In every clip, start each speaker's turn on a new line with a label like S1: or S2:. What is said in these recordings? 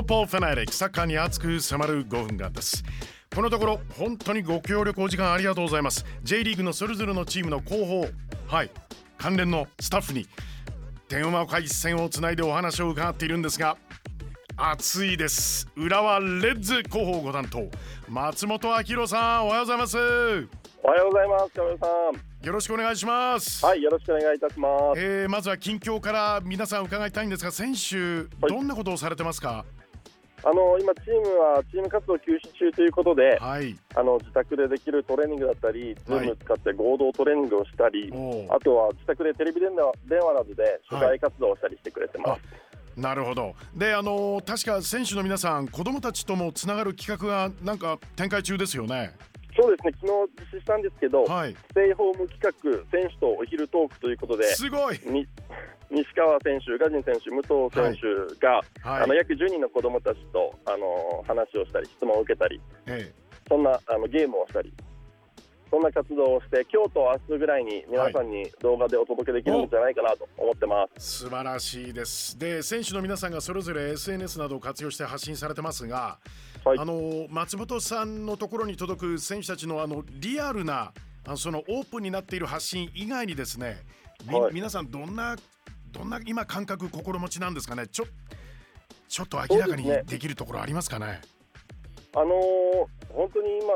S1: ーポーファナリックサッカーに熱く迫る5分間です。このところ本当にご協力お時間ありがとうございます。J リーグのそれぞれのチームの広報はい関連のスタッフに電話回線をつないでお話を伺っているんですが暑いです。浦和レッズ広報ご担当松本明宏さんおはようございます。
S2: おはようございます亀さん。
S1: よろしくお願いします。
S2: はいよろしくお願いいたします。
S1: えー、まずは近況から皆さん伺いたいんですが選手、どんなことをされてますか？
S2: あの今チームはチーム活動休止中ということで、
S1: はい。
S2: あの自宅でできるトレーニングだったり、ズーム使って合同トレーニングをしたり、あとは自宅でテレビ電話電話などで取材活動をしたりしてくれてます。
S1: なるほど。であの確か選手の皆さん子供たちともつながる企画がなんか展開中ですよね
S2: そうですね、昨日実施したんですけど、
S1: はい。
S2: ステイホーム企画、選手とお昼トークということで、
S1: すごい。
S2: に 西川選手、ガジン選手、武藤選手が、
S1: はい。
S2: あの約10人の子供たちとあの話をしたり、質問を受けたり、
S1: え。
S2: そんなあのゲームをしたり、そんな活動をして、今日と明日ぐらいに皆さんに動画でお届けできるんじゃないかなと思ってま
S1: え素晴らしいです。で選手の皆さんがそれぞれ SNS などを活用して発信されてますが、
S2: す。はい。
S1: あの松本さんのところに届く選手たちのあのリアルなあのそのオープンになっている発信以外にですね、み
S2: はい。
S1: 皆さんどんなどんな今感覚心持ちなんですかね？ちょちょっと明らかに
S2: で
S1: きるところありますかね？
S2: あのー本当に今、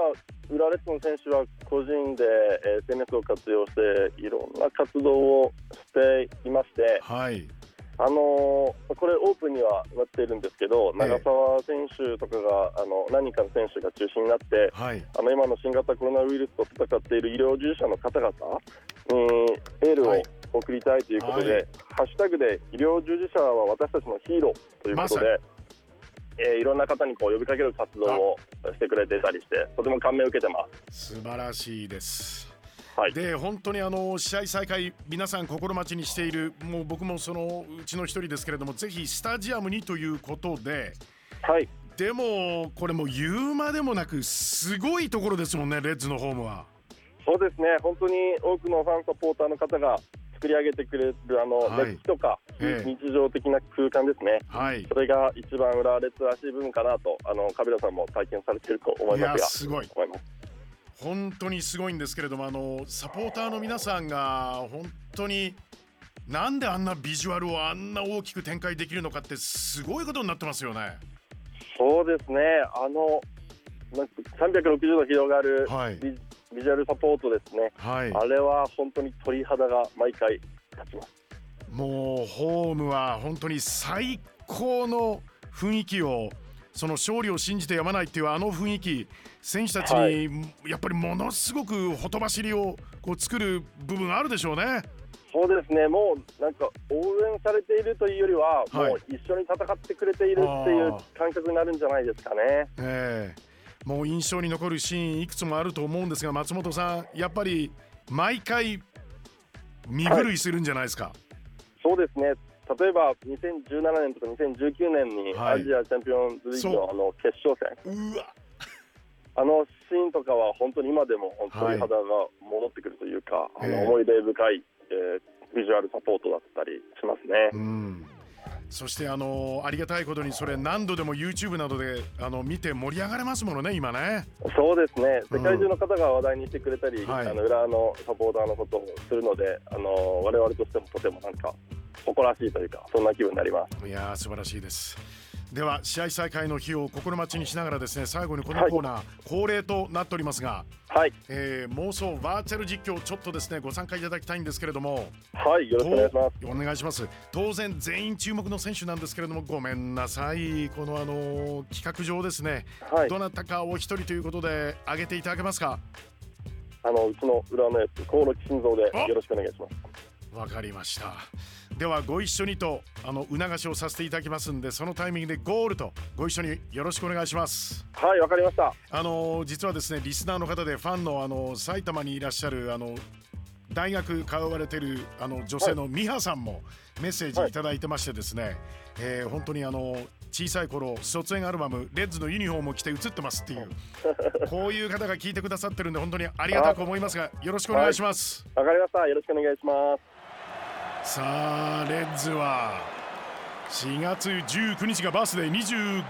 S2: 浦レッズの選手は個人でえー SNS を活用して、いろんな活動をしていまして、
S1: はい。
S2: あのーこれ、オープンにはなっているんですけど、
S1: ええ。
S2: 長澤選手とかがあの何人かの選手が中心になって、
S1: はい。
S2: あの今の新型コロナウイルスと戦っている医療従事者の方々にエールを
S1: はい。
S2: 送りたいということで、
S1: はい。
S2: ハッシュタグで医療従事者は私たちのヒーローということ
S1: ま
S2: で、えーいろんな方にこう呼びかける活動をしてくれてたりして、とても感銘を受けてます。
S1: 素晴らしいです。
S2: はい、
S1: で本当にあの試合再開皆さん心待ちにしているもう僕もそのうちの一人ですけれどもぜひスタジアムにということで
S2: はい。
S1: でもこれもう言うまでもなくすごいところですもんねレッズのホームは。
S2: そうですね、本当に多くのファンサポーターの方が作り上げてくれるあの、
S1: はい。
S2: 熱気とか、
S1: ええ。
S2: 日常的な空間ですね。
S1: はい。
S2: それが一番浦和レッズらしい部分かなと、あのカビラさんも体験されていると思い
S1: い
S2: ますが、
S1: やすごい。
S2: 思います。
S1: 本当にすごいんですけれどもあのサポーターの皆さんが本当になんであんなビジュアルをあんな大きく展開できるのかってすごいことになってますよね。
S2: そうですね、あのなんか360度広がる
S1: はい
S2: ビ,、ビジュアルサポートですね、
S1: はい。
S2: あれは本当に鳥肌が毎回立ちます。
S1: もうホームは本当に最高の雰囲気をその勝利を信じてやまないっていうあの雰囲気選手たち
S2: は
S1: にやっぱりものすごくほとばしりをこう作る部分あるでしょうね。
S2: そうですね、もうなんか応援されているというよりは、
S1: はい。
S2: もう一緒に戦ってくれているっていう感覚になるんじゃないですかね。
S1: ええもう印象に残るシーンいくつもあると思うんですが松本さんやっぱり毎回身震いするんじゃないですか？
S2: そうですね。例えば2017年とか2019年に
S1: はい。
S2: アジアチャンピオンズリーグのあの決勝戦、
S1: うわ。
S2: あのシーンとかは本当に今でも本当肌が戻ってくるというか、
S1: ええ
S2: あの思い出深い、えービジュアルサポートだったりしますね。
S1: うんそしてあのありがたいことにそれ何度でも YouTube などであの見て盛り上がれますものね今ね。
S2: そうですね
S1: うん
S2: 世界中の方が話題にしてくれたり、
S1: はい
S2: あの裏のサポーターのことをするのであの我々としてもとてもなんか誇らしいというかそんな気分になります。
S1: いやー素晴らしいです。では試合再開の日を心待ちにしながらですね最後にこのコーナー、恒例となっておりますが、
S2: はい、
S1: えー妄想バーチャル実況ちょっとですねご参加いただきたいんですけれども
S2: はい、よろしくお願いします。
S1: とお願いします。当然全員注目の選手なんですけれどもごめんなさい。このあのー企画上ですね、
S2: はい。
S1: どなたかお一人ということで挙げていただけますか？
S2: あのうちの裏のやつ、興梠心臓で
S1: あ
S2: よろしくお願いします。
S1: わかりましたではご一緒にとあの促しをさせていただきますんでそのタイミングでゴールとご一緒によろしくお願いします
S2: はい、わかりました。
S1: あの実はですねリスナーの方でファンのあの埼玉にいらっしゃるあの大学通われてるあの女性の美羽さんもメッセージいただいてましてですね、えー本当にあの小さい頃卒園アルバムレッズのユニフォームを着て写ってますっていう こういう方が聞いてくださってるんで本当にありがたく思いますがよろしくお願いします、
S2: わかりました。よろしくお願いします。
S1: さあレッズは4月19日がバースデー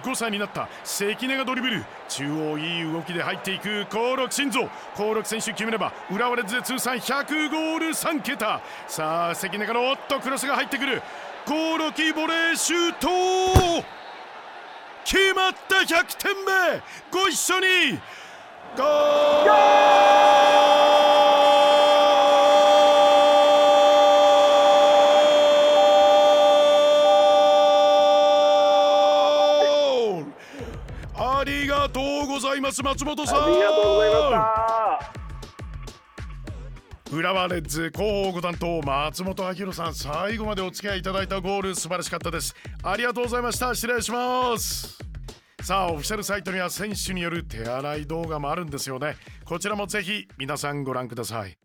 S1: 25歳になった関根がドリブル。中央いい動きで入っていく興梠慎三。興梠選手決めれば浦和レッズで通算100ゴール3桁。さあ関根からおっとクロスが入ってくる。興梠ボレーシュート。決まった100点目。ご一緒にゴールありがとうございます松本さん。
S2: ありがとうございました。
S1: 浦和レッズ広報ご担当松本明宏さん最後までお付き合いいただいたゴール素晴らしかったです。ありがとうございました。失礼します。さあオフィシャルサイトには選手による手洗い動画もあるんですよね。こちらもぜひ皆さんご覧ください